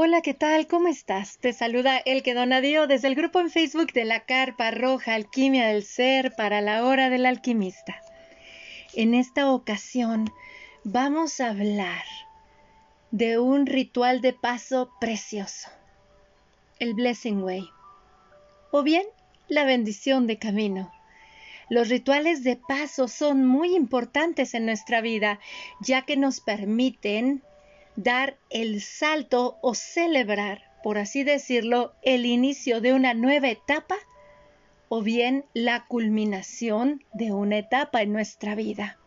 Hola, ¿qué tal? ¿Cómo estás? Te saluda El que Donadío desde el grupo en Facebook de la Carpa Roja Alquimia del Ser para la Hora del Alquimista. En esta ocasión vamos a hablar de un ritual de paso precioso, el Blessing Way, o bien la bendición de camino. Los rituales de paso son muy importantes en nuestra vida, ya que nos permiten dar el salto o celebrar, por así decirlo, el inicio de una nueva etapa o bien la culminación de una etapa en nuestra vida.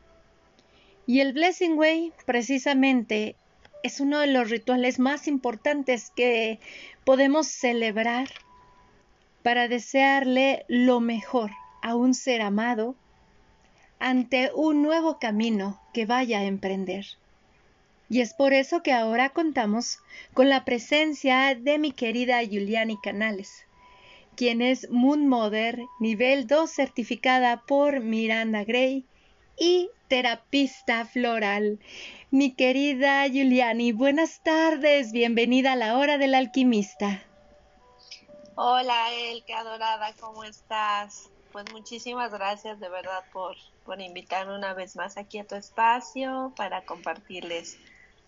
Y el Blessing Way precisamente es uno de los rituales más importantes que podemos celebrar para desearle lo mejor a un ser amado ante un nuevo camino que vaya a emprender. Y es por eso que ahora contamos con la presencia de mi querida Juliani Canales, quien es Moon Mother nivel 2 certificada por Miranda Gray y terapista floral. Mi querida Juliani, buenas tardes, bienvenida a la hora del alquimista. Hola, El, qué adorada, ¿cómo estás? Pues muchísimas gracias de verdad por, por invitarme una vez más aquí a tu espacio para compartirles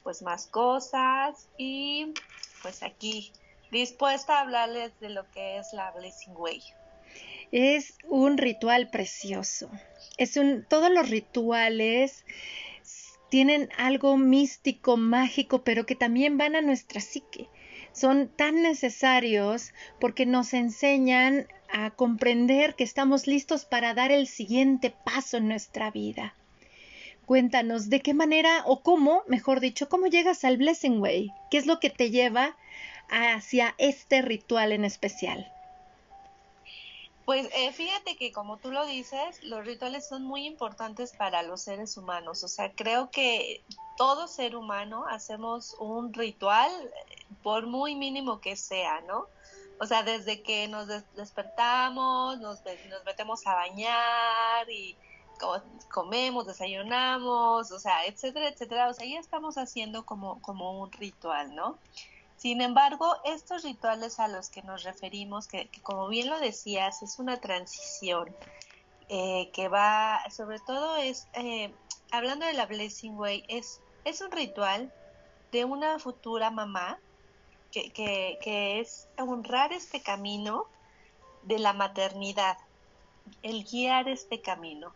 pues más cosas y pues aquí dispuesta a hablarles de lo que es la Blessing Way. Es un ritual precioso. Es un todos los rituales tienen algo místico, mágico, pero que también van a nuestra psique. Son tan necesarios porque nos enseñan a comprender que estamos listos para dar el siguiente paso en nuestra vida. Cuéntanos de qué manera o cómo, mejor dicho, cómo llegas al Blessing Way. ¿Qué es lo que te lleva hacia este ritual en especial? Pues eh, fíjate que como tú lo dices, los rituales son muy importantes para los seres humanos. O sea, creo que todo ser humano hacemos un ritual por muy mínimo que sea, ¿no? O sea, desde que nos despertamos, nos metemos a bañar y comemos, desayunamos, o sea, etcétera, etcétera. O sea, ya estamos haciendo como, como un ritual, ¿no? Sin embargo, estos rituales a los que nos referimos, que, como bien lo decías, es una transición eh, que va, sobre todo es, eh, hablando de la Blessing Way, es, es un ritual de una futura mamá que, que, que es honrar este camino de la maternidad, el guiar este camino.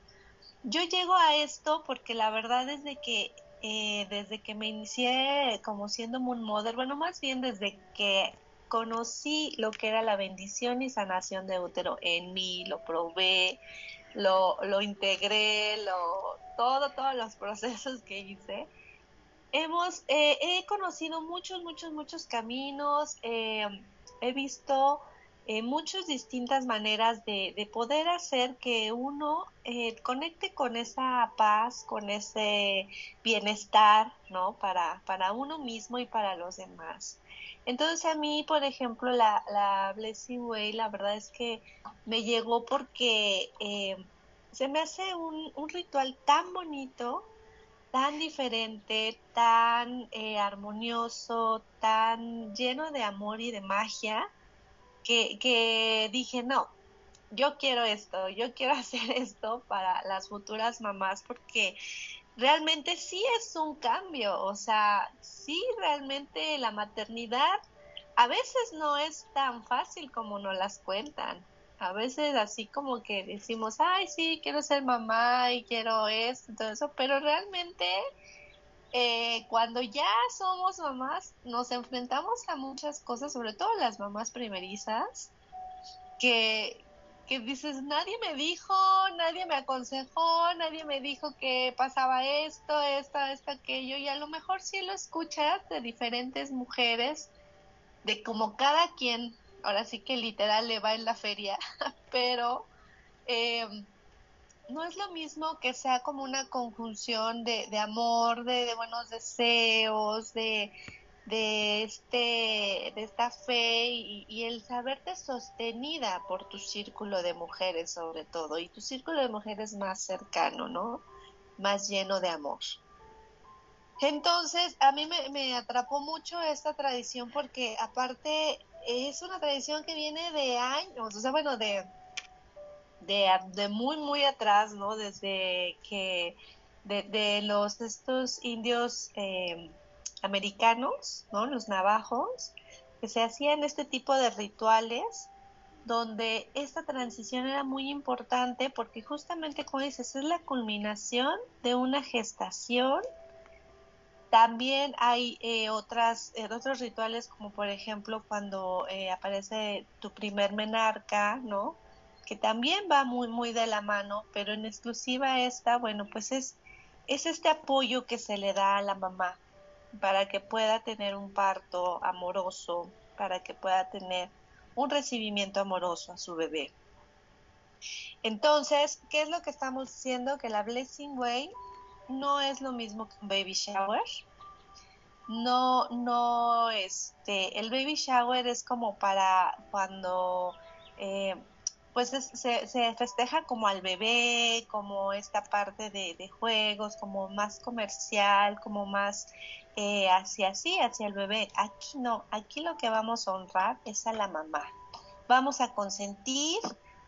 Yo llego a esto porque la verdad es de que eh, desde que me inicié como siendo Moon Mother, bueno, más bien desde que conocí lo que era la bendición y sanación de útero en mí, lo probé, lo, lo integré, lo, todo, todos los procesos que hice. Hemos, eh, he conocido muchos, muchos, muchos caminos, eh, he visto eh, muchas distintas maneras de, de, poder hacer que uno eh, conecte con esa paz, con ese bienestar, ¿no? Para, para uno mismo y para los demás. Entonces a mí, por ejemplo, la, la Blessing Way, la verdad es que me llegó porque eh, se me hace un, un, ritual tan bonito, tan diferente, tan armonioso, tan lleno de amor y de magia, que, dije, no, yo quiero esto, yo quiero hacer esto para las futuras mamás porque realmente sí es un cambio, o sea, sí realmente la maternidad a veces no es tan fácil como nos las cuentan. A veces así como que decimos, ay, sí, quiero ser mamá y quiero esto, todo eso, pero realmente eh, cuando ya somos mamás, nos enfrentamos a muchas cosas, sobre todo las mamás primerizas, que, que dices, nadie me dijo, nadie me aconsejó, nadie me dijo que pasaba esto, esto, esto, aquello, y a lo mejor sí lo escuchas de diferentes mujeres, de como cada quien, ahora sí que literal le va en la feria, pero... Eh, no es lo mismo que sea como una conjunción de, de amor, de, buenos deseos, de, de, este, de esta fe y, el saberte sostenida por tu círculo de mujeres sobre todo, y tu círculo de mujeres más cercano, ¿no? Más lleno de amor. Entonces, a mí me, atrapó mucho esta tradición porque aparte es una tradición que viene de años, o sea, bueno, de, de, muy, muy atrás, ¿no? Desde que, de, los, estos indios eh, americanos, ¿no? Los navajos, que se hacían este tipo de rituales donde esta transición era muy importante porque justamente, como dices, es la culminación de una gestación. También hay eh, otras, eh, otros rituales como por ejemplo cuando eh, aparece tu primer menarca, ¿no? Que también va muy, muy de la mano, pero en exclusiva esta, bueno, pues es, es este apoyo que se le da a la mamá para que pueda tener un parto amoroso, para que pueda tener un recibimiento amoroso a su bebé. Entonces, ¿qué es lo que estamos diciendo? Que la Blessing Way no es lo mismo que un baby shower. No, no, este, el baby shower es como para cuando, eh, pues se, festeja como al bebé, como esta parte de, de juegos, como más comercial, como más eh, hacia sí, hacia el bebé. Aquí no, aquí lo que vamos a honrar es a la mamá. Vamos a consentir,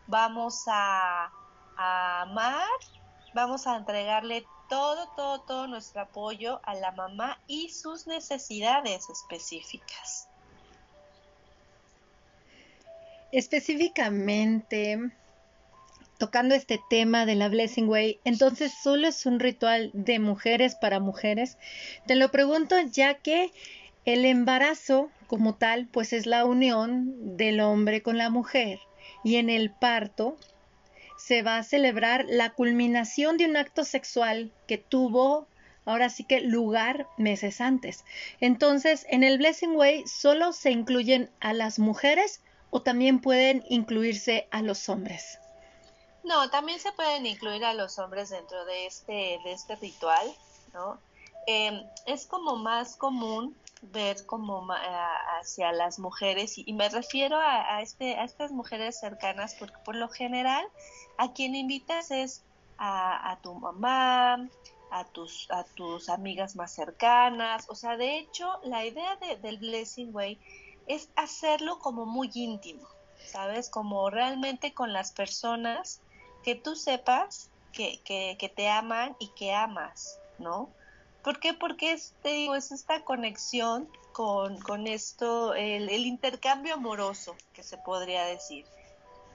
vamos a, amar, vamos a entregarle todo, todo, todo nuestro apoyo a la mamá y sus necesidades específicas. Específicamente, tocando este tema de la Blessing Way, entonces solo es un ritual de mujeres para mujeres. Te lo pregunto ya que el embarazo como tal, pues es la unión del hombre con la mujer y en el parto se va a celebrar la culminación de un acto sexual que tuvo ahora sí que lugar meses antes. Entonces, en el Blessing Way solo se incluyen a las mujeres o también pueden incluirse a los hombres. No, también se pueden incluir a los hombres dentro de este, de este ritual, ¿no? Em, es como más común ver como hacia las mujeres y, me refiero a, este, a estas mujeres cercanas porque por lo general a quien invitas es a, tu mamá, a tus, a tus amigas más cercanas, o sea, de hecho la idea del Blessing Way es hacerlo como muy íntimo, ¿sabes? Como realmente con las personas que tú sepas que, que, te aman y que amas, ¿no? ¿Por qué? Porque es, te digo, es esta conexión con, con esto, el, intercambio amoroso, que se podría decir.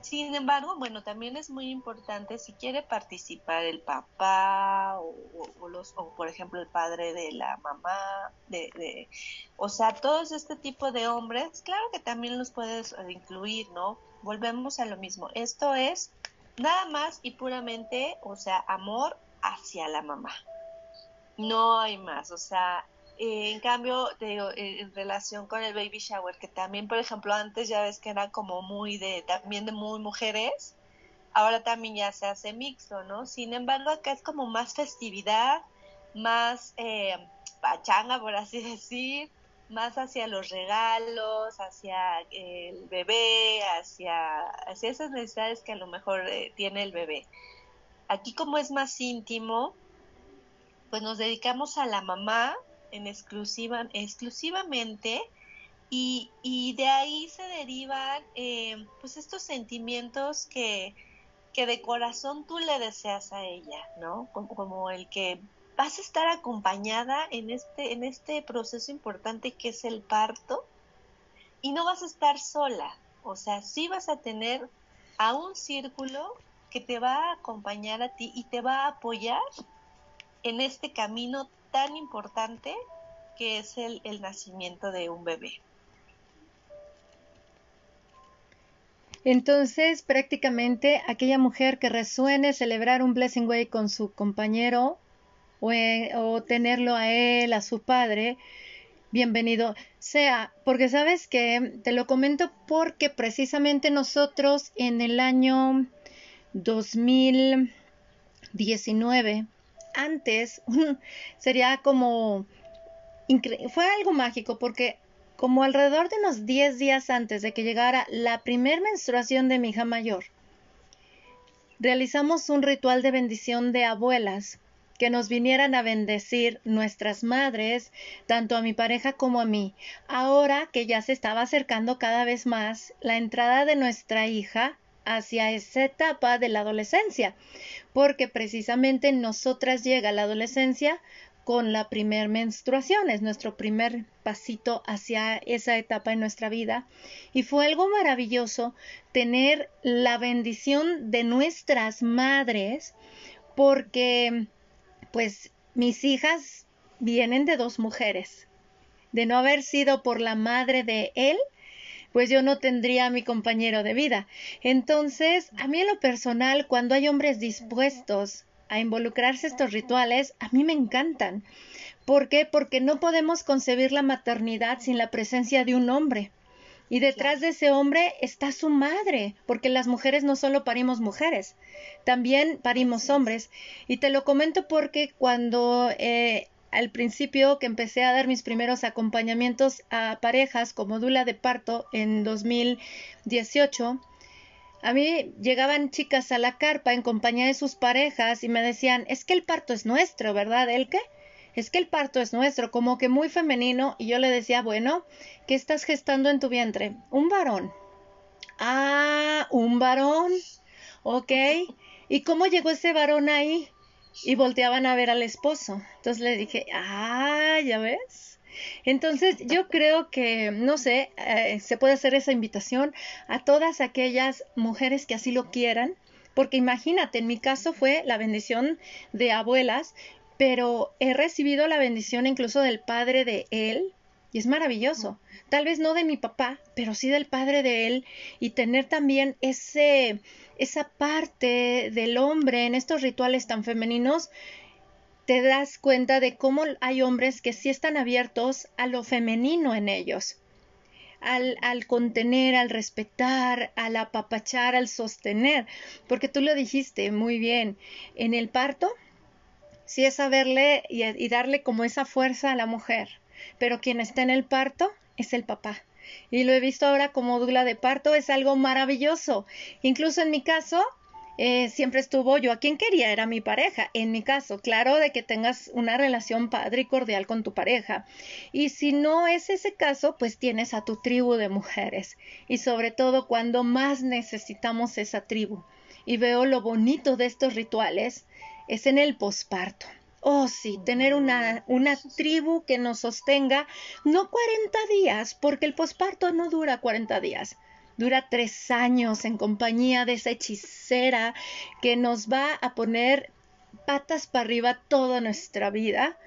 Sin embargo, bueno, también es muy importante si quiere participar el papá o, los, o por ejemplo el padre de la mamá, de, de, o sea, todos este tipo de hombres, claro que también los puedes incluir, ¿no? Volvemos a lo mismo. Esto es Nada más y puramente, o sea, amor hacia la mamá. No hay más, o sea, eh, en cambio, te digo, en relación con el baby shower, que también, por ejemplo, antes ya ves que era como muy de, también de muy mujeres, ahora también ya se hace mixto, ¿no? Sin embargo, acá es como más festividad, más eh, pachanga, por así decir, más hacia los regalos, hacia el bebé, hacia, hacia esas necesidades que a lo mejor eh, tiene el bebé. Aquí como es más íntimo, pues nos dedicamos a la mamá en exclusiva, exclusivamente y, y de ahí se derivan eh, pues estos sentimientos que, que de corazón tú le deseas a ella, ¿no? como el que vas a estar acompañada en este, en este proceso importante que es el parto y no vas a estar sola. O sea, sí vas a tener a un círculo que te va a acompañar a ti y te va a apoyar en este camino tan importante que es el, el nacimiento de un bebé. Entonces, prácticamente aquella mujer que resuene celebrar un Blessing Way con su compañero o, tenerlo a él, a su padre, bienvenido sea, porque sabes que te lo comento porque precisamente nosotros en el año 2019, antes, sería como, fue algo mágico porque como alrededor de unos 10 días antes de que llegara la primer menstruación de mi hija mayor, realizamos un ritual de bendición de abuelas que nos vinieran a bendecir nuestras madres, tanto a mi pareja como a mí, ahora que ya se estaba acercando cada vez más la entrada de nuestra hija hacia esa etapa de la adolescencia, porque precisamente nosotras llega la adolescencia con la primer menstruación, es nuestro primer pasito hacia esa etapa en nuestra vida y fue algo maravilloso tener la bendición de nuestras madres porque pues mis hijas vienen de dos mujeres. De no haber sido por la madre de él, pues yo no tendría a mi compañero de vida. Entonces, a mí en lo personal, cuando hay hombres dispuestos a involucrarse estos rituales, a mí me encantan. ¿Por qué? Porque no podemos concebir la maternidad sin la presencia de un hombre. Y detrás de ese hombre está su madre, porque las mujeres no solo parimos mujeres, también parimos hombres. Y te lo comento porque cuando eh, al principio que empecé a dar mis primeros acompañamientos a parejas como dula de parto en 2018, a mí llegaban chicas a la carpa en compañía de sus parejas y me decían, es que el parto es nuestro, ¿verdad? ¿El qué? es que el parto es nuestro, como que muy femenino, y yo le decía, bueno, ¿qué estás gestando en tu vientre? Un varón. Ah, un varón. Ok. ¿Y cómo llegó ese varón ahí? Y volteaban a ver al esposo. Entonces le dije, ah, ya ves. Entonces yo creo que, no sé, eh, se puede hacer esa invitación a todas aquellas mujeres que así lo quieran, porque imagínate, en mi caso fue la bendición de abuelas, pero he recibido la bendición incluso del padre de él y es maravilloso. Tal vez no de mi papá, pero sí del padre de él y tener también ese esa parte del hombre en estos rituales tan femeninos te das cuenta de cómo hay hombres que sí están abiertos a lo femenino en ellos. Al, al, contener, al respetar, al apapachar, al sostener, porque tú lo dijiste muy bien, en el parto sí es saberle y, darle como esa fuerza a la mujer, pero quien está en el parto es el papá. Y lo he visto ahora como dula de parto, es algo maravilloso. Incluso en mi caso, eh, siempre estuvo yo a quien quería, era mi pareja. En mi caso, claro, de que tengas una relación padre y cordial con tu pareja. Y si no es ese caso, pues tienes a tu tribu de mujeres. Y sobre todo cuando más necesitamos esa tribu. Y veo lo bonito de estos rituales es en el posparto. Oh, sí, tener una, una tribu que nos sostenga, no 40 días, porque el posparto no dura 40 días, dura tres años en compañía de esa hechicera que nos va a poner patas para arriba toda nuestra vida,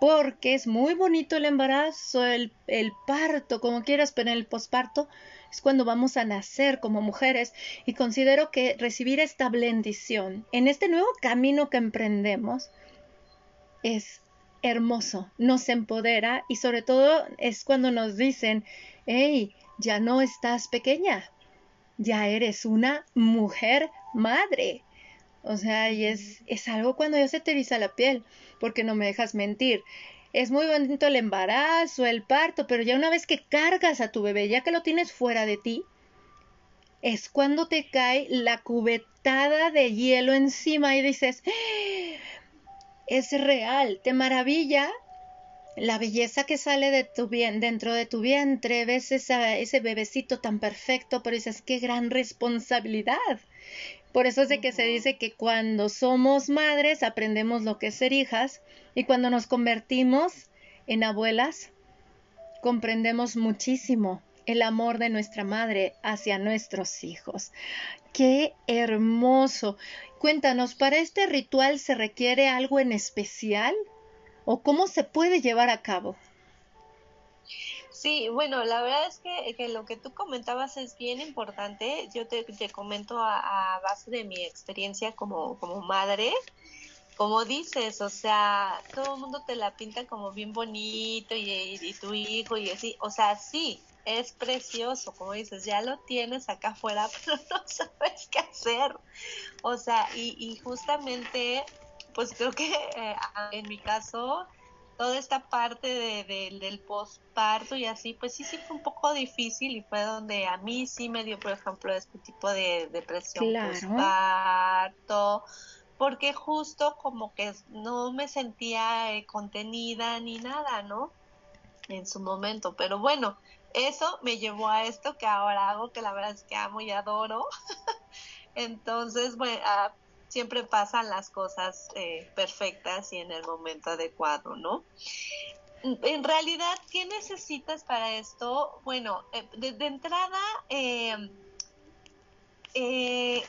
porque es muy bonito el embarazo, el, el parto, como quieras, pero el posparto es cuando vamos a nacer como mujeres y considero que recibir esta bendición en este nuevo camino que emprendemos es hermoso, nos empodera y sobre todo es cuando nos dicen, hey, ya no estás pequeña, ya eres una mujer madre. O sea, y es, es algo cuando ya se te eriza la piel, porque no me dejas mentir es muy bonito el embarazo, el parto, pero ya una vez que cargas a tu bebé, ya que lo tienes fuera de ti, es cuando te cae la cubetada de hielo encima y dices. Es real, te maravilla la belleza que sale de tu bien, dentro de tu vientre, ves ese bebecito tan perfecto, pero dices, qué gran responsabilidad. Por eso es de que se dice que cuando somos madres aprendemos lo que es ser hijas y cuando nos convertimos en abuelas comprendemos muchísimo el amor de nuestra madre hacia nuestros hijos. ¡Qué hermoso! Cuéntanos, ¿para este ritual se requiere algo en especial? ¿O cómo se puede llevar a cabo? Sí, bueno, la verdad es que, lo que tú comentabas es bien importante. Yo te, comento a, base de mi experiencia como, como madre. Como dices, o sea, todo el mundo te la pinta como bien bonito y, y, tu hijo y así. O sea, sí, es precioso, como dices, ya lo tienes acá afuera, pero no sabes qué hacer. O sea, y, y justamente, pues creo que eh, en mi caso, toda esta parte de, del posparto y así, pues sí, sí fue un poco difícil y fue donde a mí sí me dio, por ejemplo, este tipo de depresión claro. posparto, porque justo como que no me sentía eh, contenida ni nada, ¿no? En su momento, pero bueno, eso me llevó a esto que ahora hago, que la verdad es que amo y adoro. Entonces, bueno, ah, siempre pasan las cosas eh, perfectas y en el momento adecuado, ¿no? En realidad, ¿qué necesitas para esto? Bueno, eh, de, entrada, eh,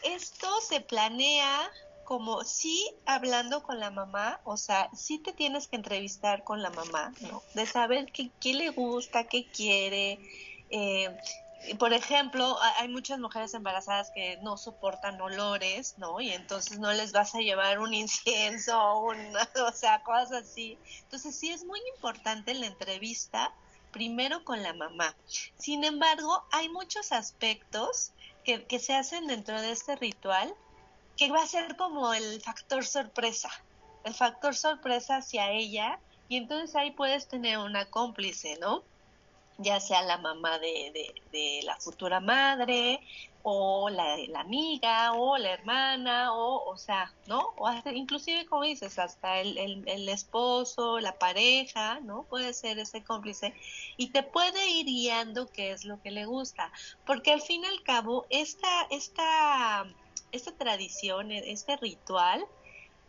esto se planea como sí hablando con la mamá, o sea, sí te tienes que entrevistar con la mamá, ¿no? De saber qué, le gusta, qué quiere, eh, por ejemplo, hay muchas mujeres embarazadas que no soportan olores, ¿no? Y entonces no les vas a llevar un incienso, un, o sea, cosas así. Entonces sí es muy importante la entrevista primero con la mamá. Sin embargo, hay muchos aspectos que se hacen dentro de este ritual que va a ser como el factor sorpresa, el factor sorpresa hacia ella y entonces ahí puedes tener una cómplice, ¿no? ya sea la mamá de, de, la futura madre o la, la, amiga o la hermana o o sea no o inclusive como dices hasta el, el, esposo la pareja no puede ser ese cómplice y te puede ir guiando qué es lo que le gusta porque al fin y al cabo esta esta esta tradición este ritual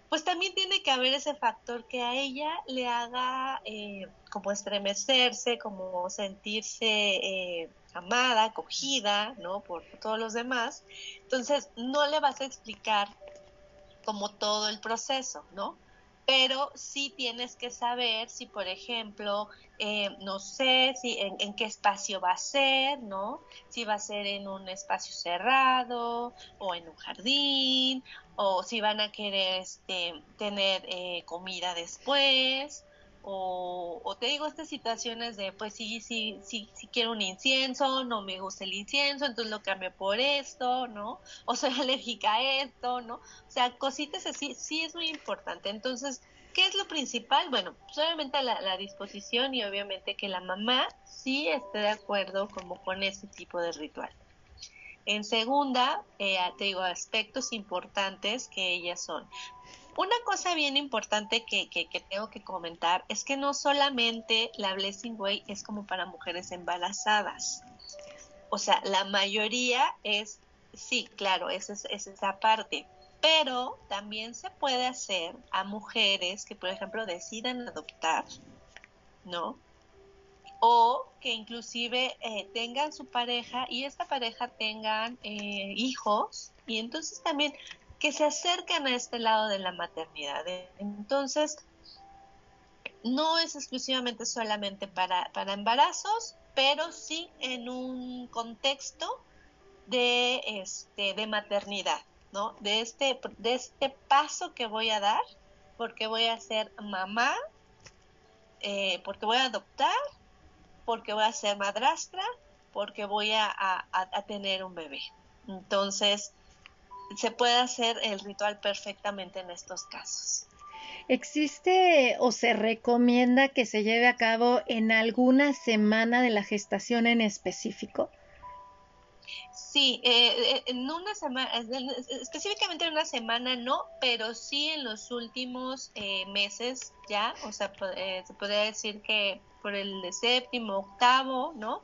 pues también tiene que haber ese factor que a ella le haga eh, como estremecerse, como sentirse eh, amada, acogida, ¿no? Por, todos los demás. Entonces, no le vas a explicar como todo el proceso, ¿no? Pero sí tienes que saber si, por ejemplo, eh, no sé si en, qué espacio va a ser, ¿no? Si va a ser en un espacio cerrado o en un jardín, o si van a querer este, tener eh, comida después, o, te digo estas situaciones de, pues sí, sí, sí, sí quiero un incienso, no me gusta el incienso, entonces lo cambio por esto, ¿no? O soy alérgica a esto, ¿no? O sea, cositas así, sí es muy importante. Entonces, ¿qué es lo principal? Bueno, pues la, la disposición y obviamente que la mamá sí esté de acuerdo como con este tipo de ritual. En segunda, eh, te digo aspectos importantes que ellas son. Una cosa bien importante que, tengo que comentar es que no solamente la Blessing Way es como para mujeres embarazadas. O sea, la mayoría es, sí, claro, esa es, es esa parte. Pero también se puede hacer a mujeres que, por ejemplo, decidan adoptar, ¿no? o que inclusive eh, tengan su pareja y esta pareja tengan eh, hijos y entonces también que se acerquen a este lado de la maternidad. Entonces, no es exclusivamente solamente para, para embarazos, pero sí en un contexto de, este, de maternidad, ¿no? De este, de este paso que voy a dar, porque voy a ser mamá, eh, porque voy a adoptar, porque voy a ser madrastra, porque voy a, a tener un bebé. Entonces, se puede hacer el ritual perfectamente en estos casos. ¿Existe o se recomienda que se lleve a cabo en alguna semana de la gestación en específico? Sí, eh, eh, en una semana, específicamente en una semana no, pero sí en los últimos eh, meses ya, o sea, se podría decir que por el séptimo, octavo, ¿no?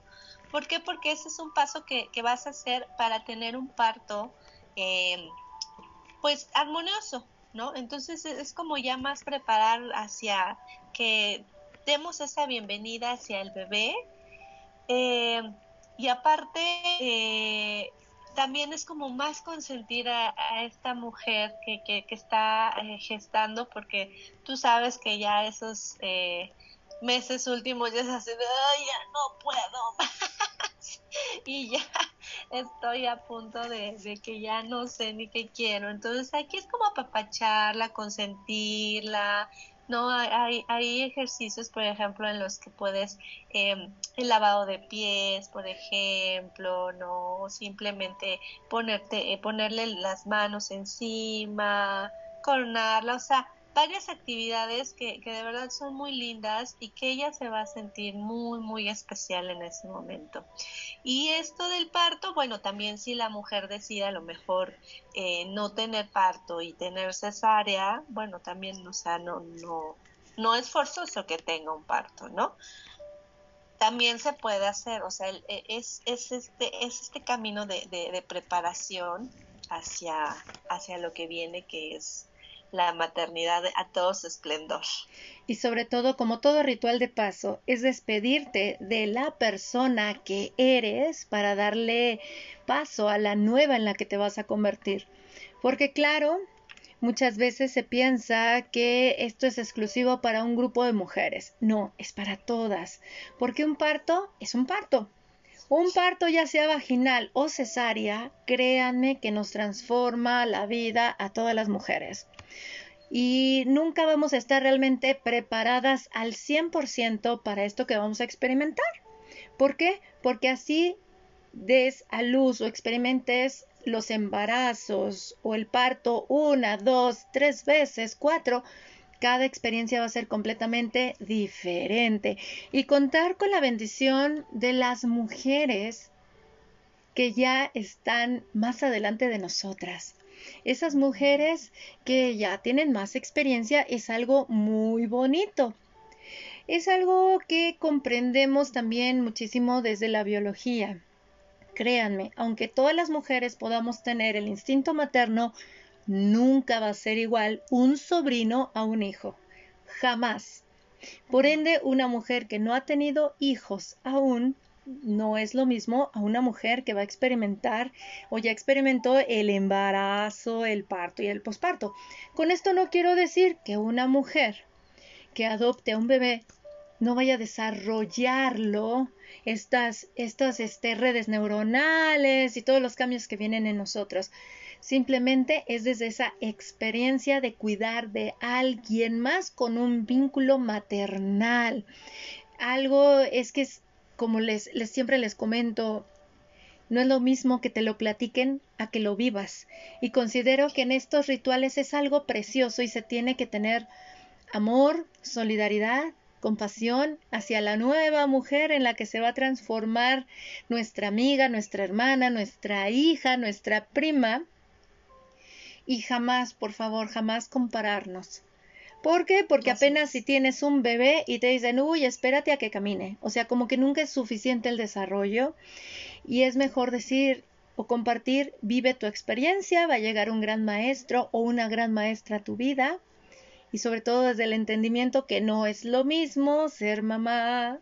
¿Por qué? Porque ese es un paso que, que vas a hacer para tener un parto eh, pues armonioso, ¿no? Entonces es como ya más preparar hacia que demos esa bienvenida hacia el bebé. Eh, y aparte, eh, también es como más consentir a, esta mujer que, que, está gestando, porque tú sabes que ya esos meses últimos ya se hacen, ya no puedo. y ya estoy a punto de, que ya no sé ni qué quiero. Entonces aquí es como apapacharla, consentirla, ¿no? Hay, hay ejercicios, por ejemplo, en los que puedes, em, el lavado de pies, por ejemplo, ¿no? Simplemente ponerte, eh, ponerle las manos encima, coronarla, o sea, varias actividades que, que, de verdad son muy lindas y que ella se va a sentir muy, muy especial en ese momento. Y esto del parto, bueno, también si la mujer decide a lo mejor eh, no tener parto y tener cesárea, bueno, también, o sea, no, no, no es forzoso que tenga un parto, ¿no? También se puede hacer, o sea, e, es, es, este, es este camino de, de, de preparación hacia, hacia lo que viene, que es la maternidad a todo su esplendor. Y sobre todo, como todo ritual de paso, es despedirte de la persona que eres para darle paso a la nueva en la que te vas a convertir. Porque claro, muchas veces se piensa que esto es exclusivo para un grupo de mujeres. No, es para todas. Porque un parto es un parto. Un parto ya sea vaginal o cesárea, créanme que nos transforma la vida a todas las mujeres y nunca vamos a estar realmente preparadas al 100% para esto que vamos a experimentar. ¿Por qué? Porque así des a luz o experimentes los embarazos o el parto una, dos, tres veces, cuatro, cada experiencia va a ser completamente diferente. Y contar con la bendición de las mujeres que ya están más adelante de nosotras esas mujeres que ya tienen más experiencia es algo muy bonito. Es algo que comprendemos también muchísimo desde la biología. Créanme, aunque todas las mujeres podamos tener el instinto materno, nunca va a ser igual un sobrino a un hijo. Jamás. Por ende, una mujer que no ha tenido hijos aún no es lo mismo a una mujer que va a experimentar o ya experimentó el embarazo, el parto y el posparto. Con esto no quiero decir que una mujer que adopte a un bebé no vaya a desarrollarlo estas, estas este, redes neuronales y todos los cambios que vienen en nosotros. Simplemente es desde esa experiencia de cuidar de alguien más con un vínculo maternal. Algo es que es como les, siempre les comento, no es lo mismo que te lo platiquen a que lo vivas. Y considero que en estos rituales es algo precioso y se tiene que tener amor, solidaridad, compasión hacia la nueva mujer en la que se va a transformar nuestra amiga, nuestra hermana, nuestra hija, nuestra prima. Y jamás, por favor, jamás compararnos. ¿Por qué? Porque apenas si tienes un bebé y te dicen, uy, espérate a que camine. O sea, como que nunca es suficiente el desarrollo y es mejor decir o compartir, vive tu experiencia, va a llegar un gran maestro o una gran maestra a tu vida y sobre todo desde el entendimiento que no es lo mismo ser mamá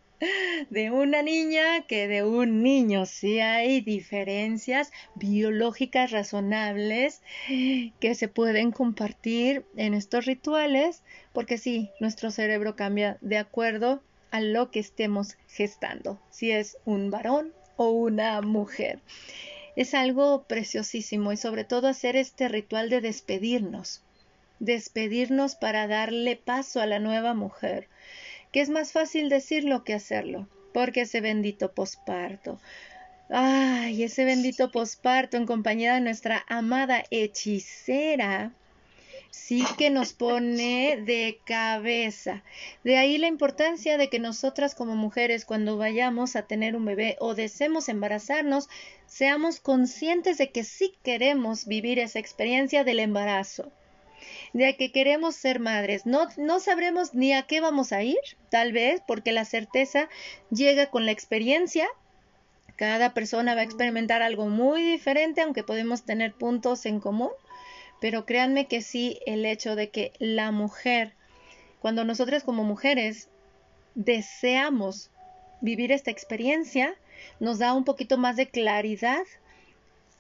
de una niña que de un niño. Sí hay diferencias biológicas razonables que se pueden compartir en estos rituales, porque sí, nuestro cerebro cambia de acuerdo a lo que estemos gestando, si es un varón o una mujer. Es algo preciosísimo y sobre todo hacer este ritual de despedirnos, despedirnos para darle paso a la nueva mujer que es más fácil decirlo que hacerlo, porque ese bendito posparto. Ay, ese bendito posparto en compañía de nuestra amada hechicera sí que nos pone de cabeza. De ahí la importancia de que nosotras como mujeres cuando vayamos a tener un bebé o deseemos embarazarnos, seamos conscientes de que sí queremos vivir esa experiencia del embarazo de que queremos ser madres. No, no sabremos ni a qué vamos a ir, tal vez, porque la certeza llega con la experiencia. Cada persona va a experimentar algo muy diferente, aunque podemos tener puntos en común. Pero créanme que sí, el hecho de que la mujer, cuando nosotras como mujeres deseamos vivir esta experiencia, nos da un poquito más de claridad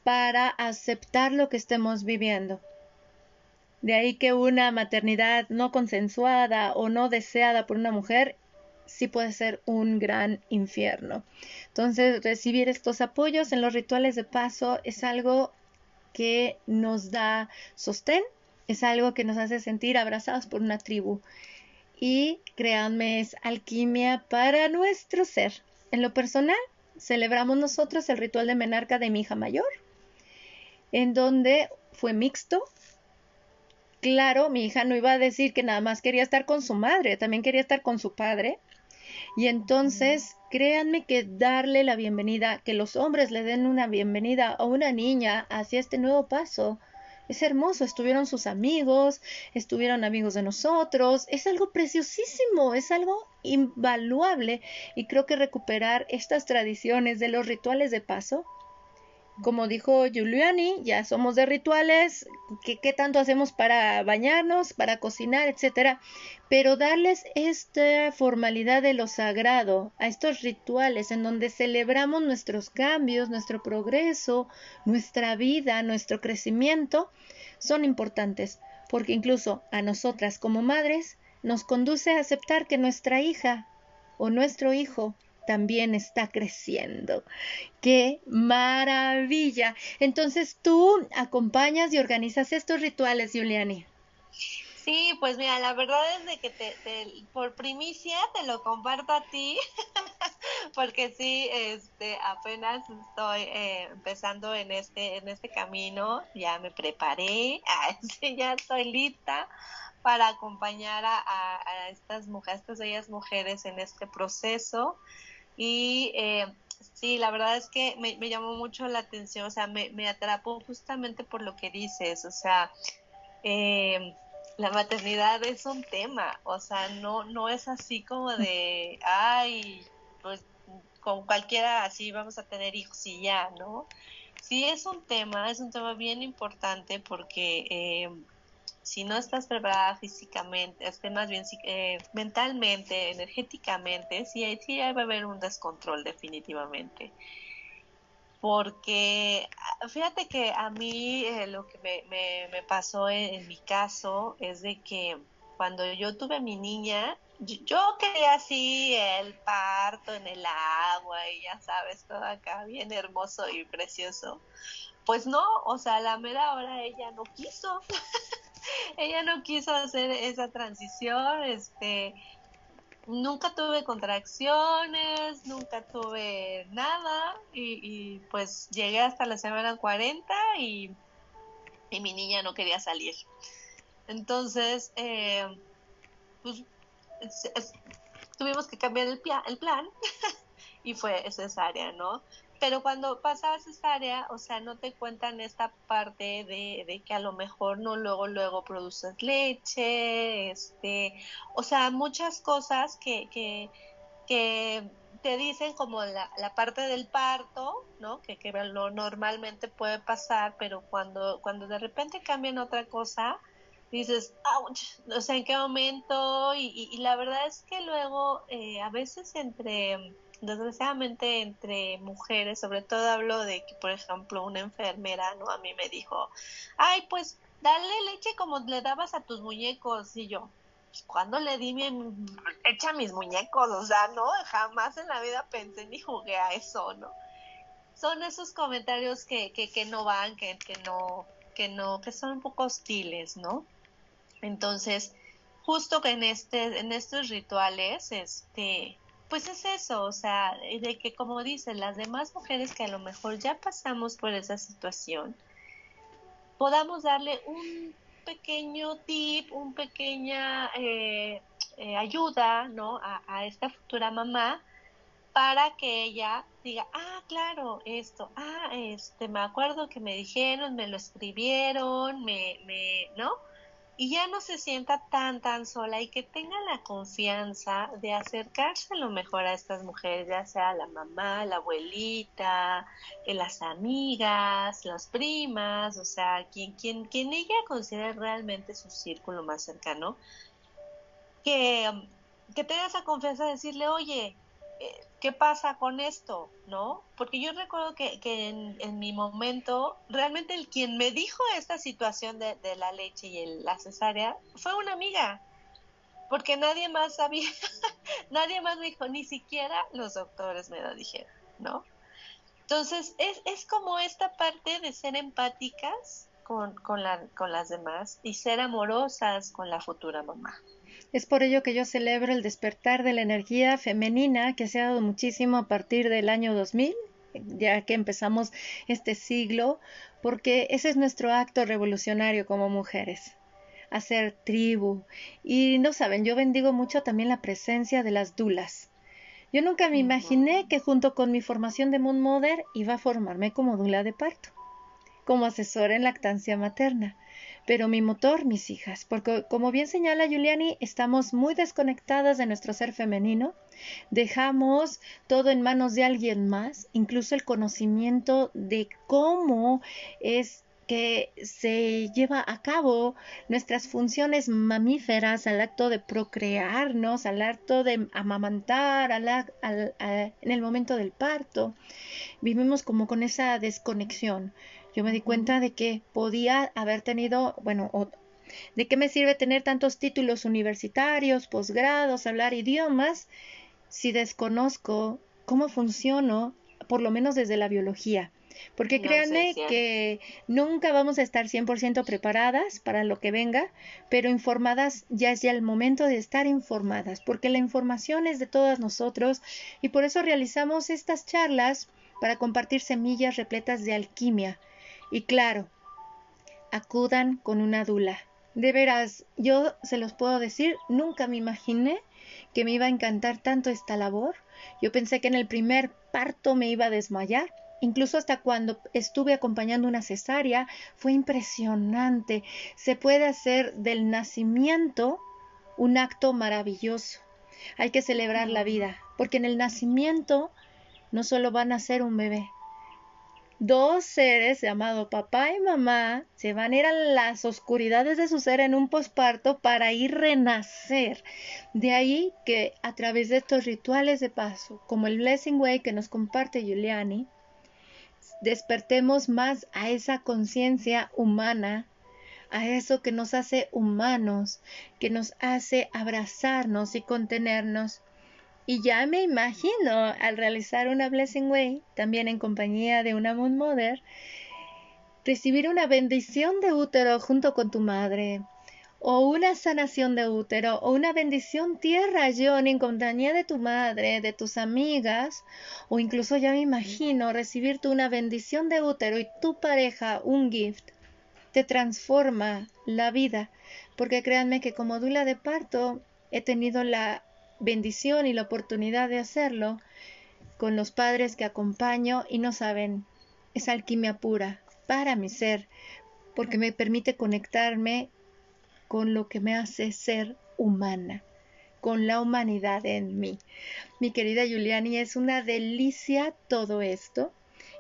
para aceptar lo que estemos viviendo. De ahí que una maternidad no consensuada o no deseada por una mujer sí puede ser un gran infierno. Entonces, recibir estos apoyos en los rituales de paso es algo que nos da sostén, es algo que nos hace sentir abrazados por una tribu. Y créanme, es alquimia para nuestro ser. En lo personal, celebramos nosotros el ritual de menarca de mi hija mayor, en donde fue mixto, claro, mi hija no iba a decir que nada más quería estar con su madre, también quería estar con su padre. Y entonces, créanme que darle la bienvenida, que los hombres le den una bienvenida a una niña hacia este nuevo paso, es hermoso, estuvieron sus amigos, estuvieron amigos de nosotros, es algo preciosísimo, es algo invaluable. Y creo que recuperar estas tradiciones de los rituales de paso como dijo Giuliani, ya somos de rituales, ¿qué, tanto hacemos para bañarnos, para cocinar, etcétera? Pero darles esta formalidad de lo sagrado a estos rituales en donde celebramos nuestros cambios, nuestro progreso, nuestra vida, nuestro crecimiento, son importantes, porque incluso a nosotras como madres nos conduce a aceptar que nuestra hija o nuestro hijo también está creciendo. ¡Qué maravilla! Entonces tú acompañas y organizas estos rituales, Juliani. Sí, pues mira, la verdad es de que te, por primicia te lo comparto a ti, porque sí, este, apenas estoy eh, empezando en este, en este camino, ya me preparé, ya estoy lista para acompañar a, estas mujeres, estas bellas mujeres en este proceso. Y eh, sí, la verdad es que me, llamó mucho la atención, o sea, me, me, atrapó justamente por lo que dices, o sea, eh, la maternidad es un tema, o sea, no, no es así como de, ay, pues con cualquiera así vamos a tener hijos y ya, ¿no? Sí es un tema, es un tema bien importante porque eh, si no estás preparada físicamente, este, más bien eh, mentalmente, energéticamente, sí, sí va a haber un descontrol definitivamente. Porque ah, fíjate que a mí eh, lo que me, me, pasó en, mi caso es de que cuando yo tuve mi niña, yo, quería así el parto en el agua y ya sabes, todo acá bien hermoso y precioso. Pues no, o sea, la mera hora ella no quiso. ella no quiso hacer esa transición, este, nunca tuve contracciones, nunca tuve nada y, pues llegué hasta la semana 40 y, mi niña no quería salir. Entonces, eh, pues tuvimos que cambiar el, el plan y fue cesárea, ¿no? Pero cuando pasas esta área, o sea, no te cuentan esta parte de, de, que a lo mejor no luego, luego produces leche, este, o sea, muchas cosas que, que, que te dicen como la, la parte del parto, ¿no? Que, que lo normalmente puede pasar, pero cuando, cuando de repente cambian otra cosa, dices, ouch, o sea, ¿en qué momento? Y, y, la verdad es que luego, eh, a veces entre desgraciadamente entre mujeres, sobre todo hablo de que, por ejemplo, una enfermera, ¿no? A mí me dijo, ay, pues dale leche como le dabas a tus muñecos. Y yo, pues, cuando le di mi leche a mis muñecos? O sea, no, jamás en la vida pensé ni jugué a eso, ¿no? Son esos comentarios que, que, que no van, que, que no, que no, que son un poco hostiles, ¿no? Entonces, justo que en este, en estos rituales, este, pues es eso, o sea, de que como dicen las demás mujeres que a lo mejor ya pasamos por esa situación, podamos darle un pequeño tip, un pequeña eh, eh, ayuda, ¿no? A, a, esta futura mamá para que ella diga, ah, claro, esto, ah, este, me acuerdo que me dijeron, me lo escribieron, me, me, ¿no? Y ya no se sienta tan tan sola y que tenga la confianza de acercarse lo mejor a estas mujeres, ya sea la mamá, la abuelita, eh, las amigas, las primas, o sea, quien, quien, quien ella considere realmente su círculo más cercano, que, que tenga esa confianza de decirle, oye, ¿qué pasa con esto? ¿No? Porque yo recuerdo que, en, mi momento, realmente el quien me dijo esta situación de, la leche y la cesárea fue una amiga, porque nadie más sabía, nadie más me dijo, ni siquiera los doctores me lo dijeron, ¿no? Entonces, es, como esta parte de ser empáticas con las demás y ser amorosas con la futura mamá. Es por ello que yo celebro el despertar de la energía femenina que se ha dado muchísimo a partir del año 2000, ya que empezamos este siglo, porque ese es nuestro acto revolucionario como mujeres. hacer tribu. Y no saben, yo bendigo mucho también la presencia de las dulas. Yo nunca me imaginé que junto con mi formación de Moon Mother iba a formarme como dula de parto, como asesora en lactancia materna. Pero mi motor, mis hijas, porque como bien señala Giuliani, estamos muy desconectadas de nuestro ser femenino, dejamos todo en manos de alguien más, incluso el conocimiento de cómo es que se lleva a cabo nuestras funciones mamíferas al acto de procrearnos, al acto de amamantar, en el momento del parto. Vivimos como con esa desconexión. Yo me di cuenta de que podía haber tenido, bueno, ¿de qué me sirve tener tantos títulos universitarios, posgrados, hablar idiomas, si desconozco cómo funciono, por lo menos desde la biología? Porque créanme que nunca vamos a estar 100% preparadas para lo que venga, pero informadas ya es ya el momento de estar informadas, porque la información es de todas nosotros y por eso realizamos estas charlas para compartir semillas repletas de alquimia. Y claro, acudan con una dula. De veras, yo se los puedo decir, nunca me imaginé que me iba a encantar tanto esta labor. Yo pensé que en el primer parto me iba a desmayar, Incluso hasta cuando estuve acompañando una cesárea, fue impresionante. Se puede hacer del nacimiento un acto maravilloso. Hay que celebrar la vida, porque en el nacimiento no solo van a ser un bebé. Dos seres llamados papá y mamá se van a ir a las oscuridades de su ser en un posparto para ir renacer. De ahí que a través de estos rituales de paso, como el Blessing Way que nos comparte Giuliani, despertemos más a esa conciencia humana, a eso que nos hace humanos, que nos hace abrazarnos y contenernos. Y ya me imagino al realizar una Blessing Way, también en compañía de una Moon Mother, recibir una bendición de útero junto con tu madre, o una sanación de útero o una bendición tierra, Johnny, en compañía de tu madre, de tus amigas, o incluso ya me imagino recibirte una bendición de útero y tu pareja un gift, te transforma la vida, porque créanme que como dula de parto he tenido la bendición y la oportunidad de hacerlo con los padres que acompaño y no saben, es alquimia pura para mi ser, porque me permite conectarme con lo que me hace ser humana, con la humanidad en mí. Mi querida Juliani, es una delicia todo esto.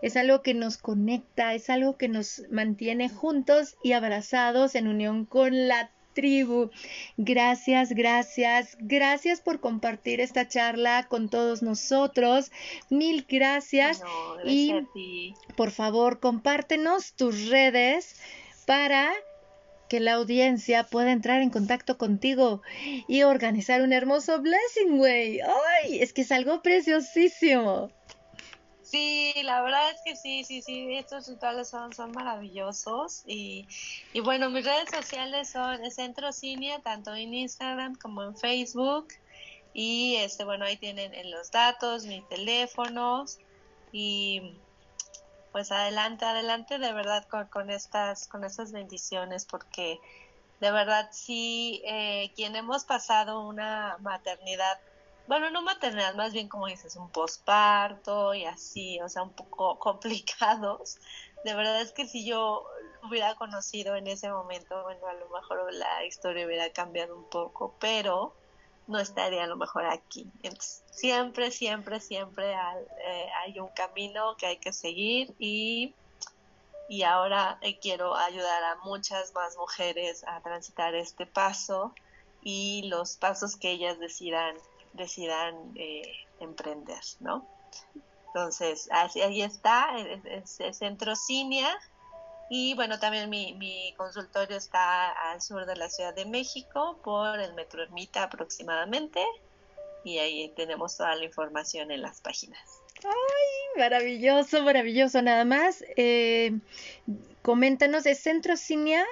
Es algo que nos conecta, es algo que nos mantiene juntos y abrazados en unión con la tribu. Gracias, gracias, gracias por compartir esta charla con todos nosotros. Mil gracias. y por favor, compártenos tus redes para que la audiencia pueda entrar en contacto contigo y organizar un hermoso blessing way. ¡Ay! Es que es algo preciosísimo. Sí, la verdad es que sí, sí, sí, estos rituales son, son maravillosos y, y bueno, mis redes sociales son Centro Cinia, tanto en Instagram como en Facebook y este, bueno, ahí tienen los datos, mis teléfonos y pues adelante, adelante de verdad con, con, estas, con estas bendiciones, porque de verdad sí, eh, quien hemos pasado una maternidad, bueno, no maternidad, más bien como dices, un posparto y así, o sea, un poco complicados, de verdad es que si yo hubiera conocido en ese momento, bueno, a lo mejor la historia hubiera cambiado un poco, pero no estaría a lo mejor aquí. Entonces, siempre, siempre, siempre eh, hay, un camino que hay que seguir y, y ahora eh, quiero ayudar a muchas más mujeres a transitar este paso y los pasos que ellas decidan, decidan eh, emprender, ¿no? Entonces, así, ahí está, es, Centro Cinia, y bueno, también mi, mi consultorio está al sur de la Ciudad de México, por el Metro Ermita aproximadamente. Y ahí tenemos toda la información en las páginas. ¡Ay! Maravilloso, maravilloso. Nada más, eh, coméntanos, ¿es Centro Cinia?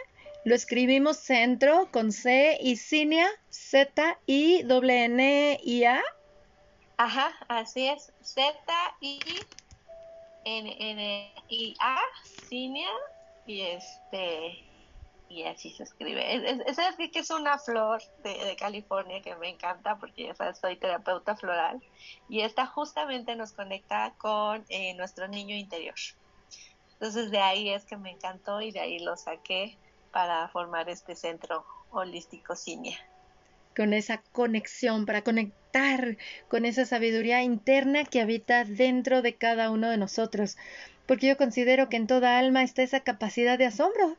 Lo escribimos centro con C y Cinia, Z I W N I A. Ajá, así es. Z I N N I A, Cinia y este y así se escribe. Es, es, que es una flor de, California que me encanta porque ya sabes, soy terapeuta floral y esta justamente nos conecta con eh, nuestro niño interior. Entonces de ahí es que me encantó y de ahí lo saqué para formar este centro holístico Cinia. Con esa conexión, para conectar con esa sabiduría interna que habita dentro de cada uno de nosotros. Porque yo considero que en toda alma está esa capacidad de asombro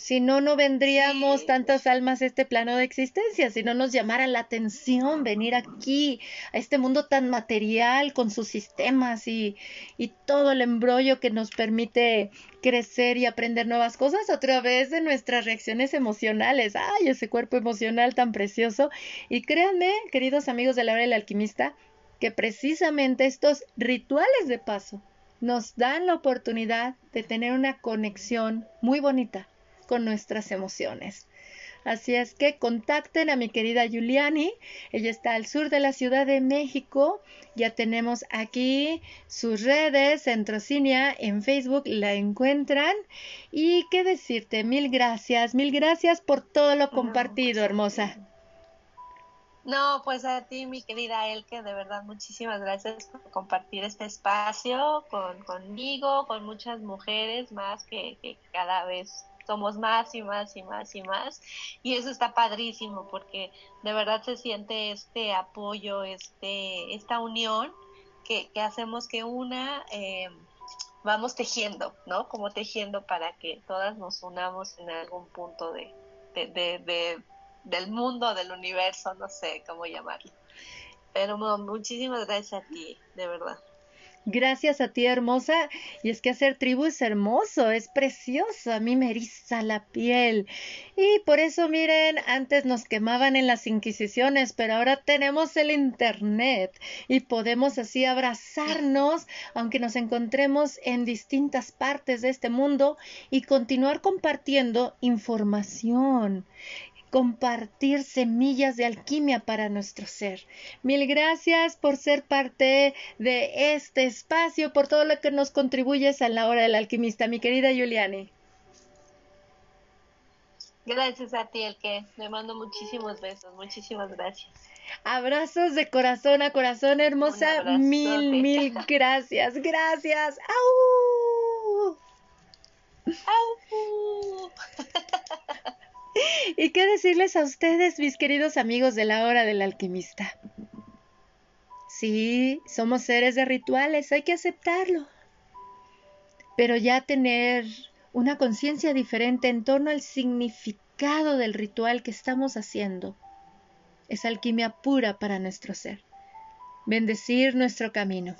si no, no vendríamos tantas almas a este plano de existencia, si no nos llamara la atención venir aquí, a este mundo tan material, con sus sistemas y, y todo el embrollo que nos permite crecer y aprender nuevas cosas a través de nuestras reacciones emocionales. ¡Ay, ese cuerpo emocional tan precioso! Y créanme, queridos amigos de la hora del alquimista, que precisamente estos rituales de paso nos dan la oportunidad de tener una conexión muy bonita con nuestras emociones. Así es que contacten a mi querida Giuliani. Ella está al sur de la Ciudad de México. Ya tenemos aquí sus redes, Centrocinia, en Facebook la encuentran. Y qué decirte, mil gracias, mil gracias por todo lo compartido, hermosa. No, pues a ti, mi querida Elke, de verdad, muchísimas gracias por compartir este espacio con, conmigo, con muchas mujeres más que, que cada vez somos más y más y más y más y eso está padrísimo porque de verdad se siente este apoyo, este, esta unión que, hacemos que una eh, vamos tejiendo, ¿no? Como tejiendo para que todas nos unamos en algún punto de, del mundo, del universo, no sé cómo llamarlo. Pero muchísimas gracias a ti, de verdad. Gracias a ti, hermosa. Y es que hacer tribu es hermoso, es precioso. A mí me eriza la piel. Y por eso, miren, antes nos quemaban en las inquisiciones, pero ahora tenemos el Internet y podemos así abrazarnos, aunque nos encontremos en distintas partes de este mundo, y continuar compartiendo información compartir semillas de alquimia para nuestro ser. Mil gracias por ser parte de este espacio, por todo lo que nos contribuyes a la hora del alquimista, mi querida Juliani. Gracias a ti, el que me mando muchísimos besos, muchísimas gracias. Abrazos de corazón a corazón, hermosa. Mil, mil gracias, gracias. ¡Au! ¡Au! ¿Y qué decirles a ustedes, mis queridos amigos de la hora del alquimista? Sí, somos seres de rituales, hay que aceptarlo. Pero ya tener una conciencia diferente en torno al significado del ritual que estamos haciendo es alquimia pura para nuestro ser. Bendecir nuestro camino.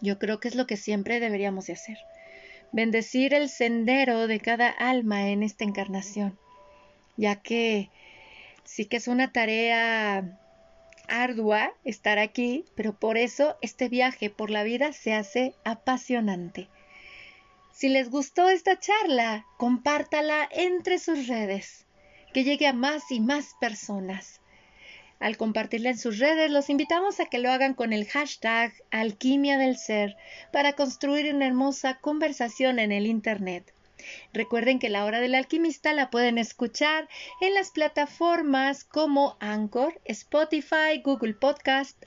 Yo creo que es lo que siempre deberíamos de hacer. Bendecir el sendero de cada alma en esta encarnación ya que sí que es una tarea ardua estar aquí, pero por eso este viaje por la vida se hace apasionante. Si les gustó esta charla, compártala entre sus redes, que llegue a más y más personas. Al compartirla en sus redes, los invitamos a que lo hagan con el hashtag Alquimia del Ser para construir una hermosa conversación en el Internet. Recuerden que la hora del alquimista la pueden escuchar en las plataformas como Anchor, Spotify, Google Podcast,